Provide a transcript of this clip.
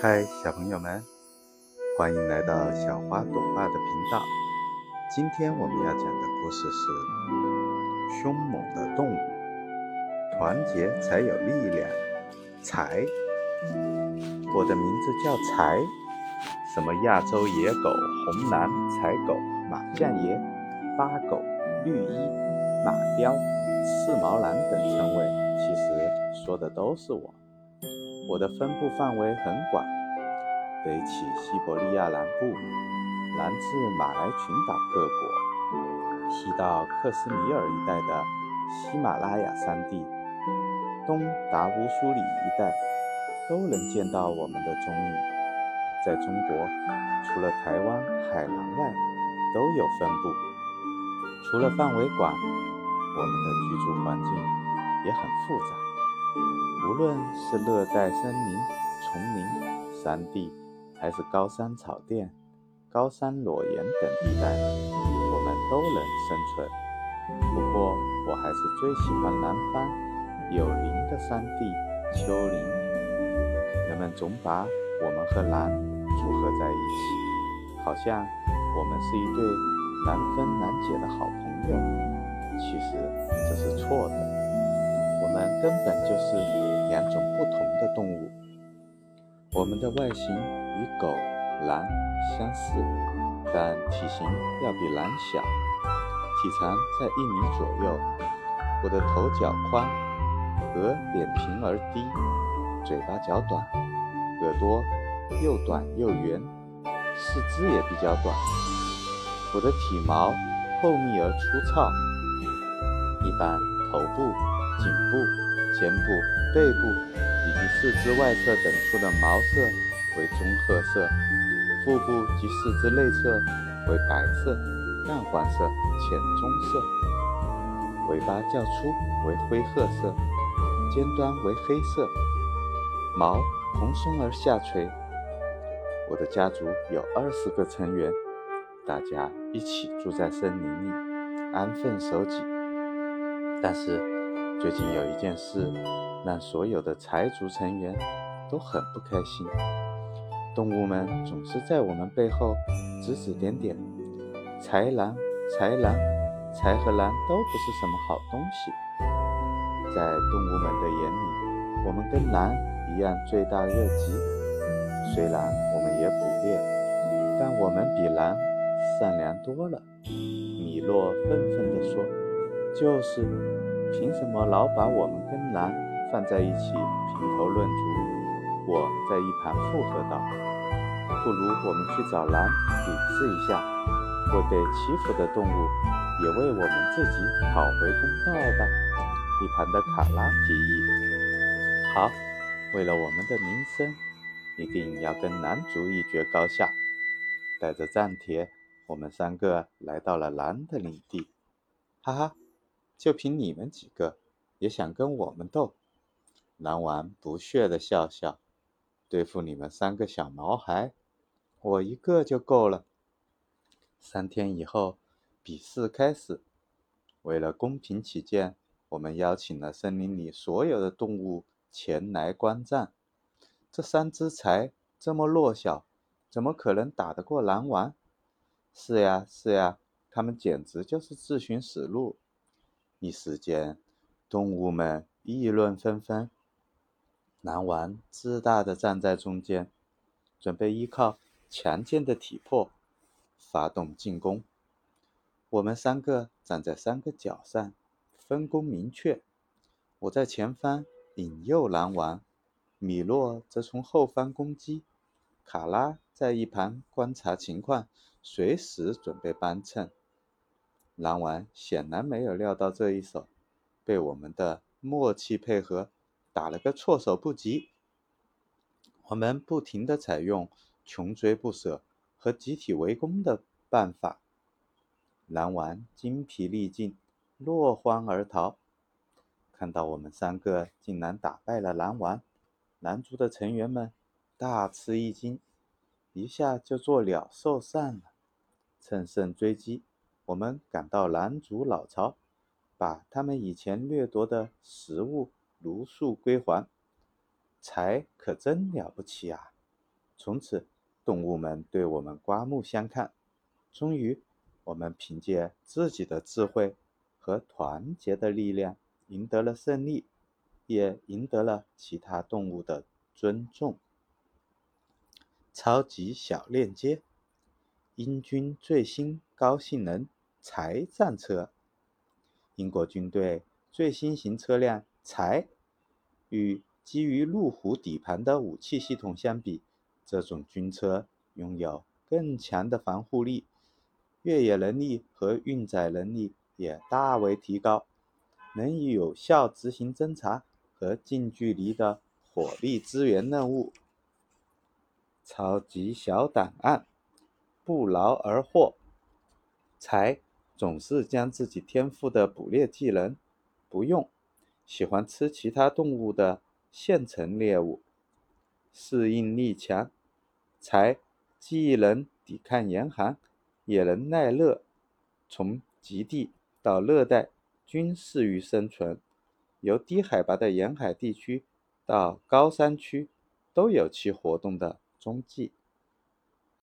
嗨，小朋友们，欢迎来到小花朵爸的频道。今天我们要讲的故事是：凶猛的动物，团结才有力量。才，我的名字叫才，什么亚洲野狗、红蓝彩狗、马将爷、八狗、绿衣、马彪、刺毛狼等称谓，其实说的都是我。我的分布范围很广，北起西伯利亚南部，南至马来群岛各国，西到克什米尔一带的喜马拉雅山地，东达乌苏里一带，都能见到我们的踪影。在中国，除了台湾、海南外，都有分布。除了范围广，我们的居住环境也很复杂。无论是热带森林、丛林、山地，还是高山草甸、高山裸岩等地带，我们都能生存。不过，我还是最喜欢南方有林的山地、丘陵。人们总把我们和狼组合在一起，好像我们是一对难分难解的好朋友。其实这是错的。根本就是两种不同的动物。我们的外形与狗、狼相似，但体型要比狼小，体长在一米左右。我的头较宽，额扁平而低，嘴巴较短，耳朵又短又圆，四肢也比较短。我的体毛厚密而粗糙，一般头部。颈部、肩部、背部以及四肢外侧等处的毛色为棕褐色，腹部及四肢内侧为白色、淡黄色、浅棕色。尾巴较粗为灰褐色，尖端为黑色，毛蓬松而下垂。我的家族有二十个成员，大家一起住在森林里，安分守己。但是。最近有一件事，让所有的财族成员都很不开心。动物们总是在我们背后指指点点，豺狼、豺狼、豺和狼都不是什么好东西。在动物们的眼里，我们跟狼一样罪大恶极。虽然我们也捕猎，但我们比狼善良多了。米洛愤愤地说：“就是。”凭什么老把我们跟狼放在一起评头论足？我在一旁附和道：“不如我们去找狼比试一下，为被欺负的动物，也为我们自己讨回公道吧。”一旁的卡拉提议：“好，为了我们的名声，一定要跟狼族一决高下。”带着战帖，我们三个来到了狼的领地。哈哈。就凭你们几个，也想跟我们斗？狼王不屑地笑笑：“对付你们三个小毛孩，我一个就够了。”三天以后，比试开始。为了公平起见，我们邀请了森林里所有的动物前来观战。这三只才这么弱小，怎么可能打得过狼王？是呀，是呀，他们简直就是自寻死路。一时间，动物们议论纷纷。狼王自大地站在中间，准备依靠强健的体魄发动进攻。我们三个站在三个角上，分工明确。我在前方引诱狼王，米洛则从后方攻击，卡拉在一旁观察情况，随时准备帮衬。狼王显然没有料到这一手，被我们的默契配合打了个措手不及。我们不停地采用穷追不舍和集体围攻的办法，狼王精疲力尽，落荒而逃。看到我们三个竟然打败了狼王，狼族的成员们大吃一惊，一下就做鸟兽散了。乘胜追击。我们赶到狼族老巢，把他们以前掠夺的食物如数归还。才可真了不起啊！从此，动物们对我们刮目相看。终于，我们凭借自己的智慧和团结的力量赢得了胜利，也赢得了其他动物的尊重。超级小链接：英军最新高性能柴战车。英国军队最新型车辆柴，与基于路虎底盘的武器系统相比，这种军车拥有更强的防护力，越野能力和运载能力也大为提高，能有效执行侦察和近距离的火力支援任务。超级小档案，不劳而获，柴。总是将自己天赋的捕猎技能不用，喜欢吃其他动物的现成猎物，适应力强，才既能抵抗严寒，也能耐热，从极地到热带均适于生存，由低海拔的沿海地区到高山区都有其活动的踪迹。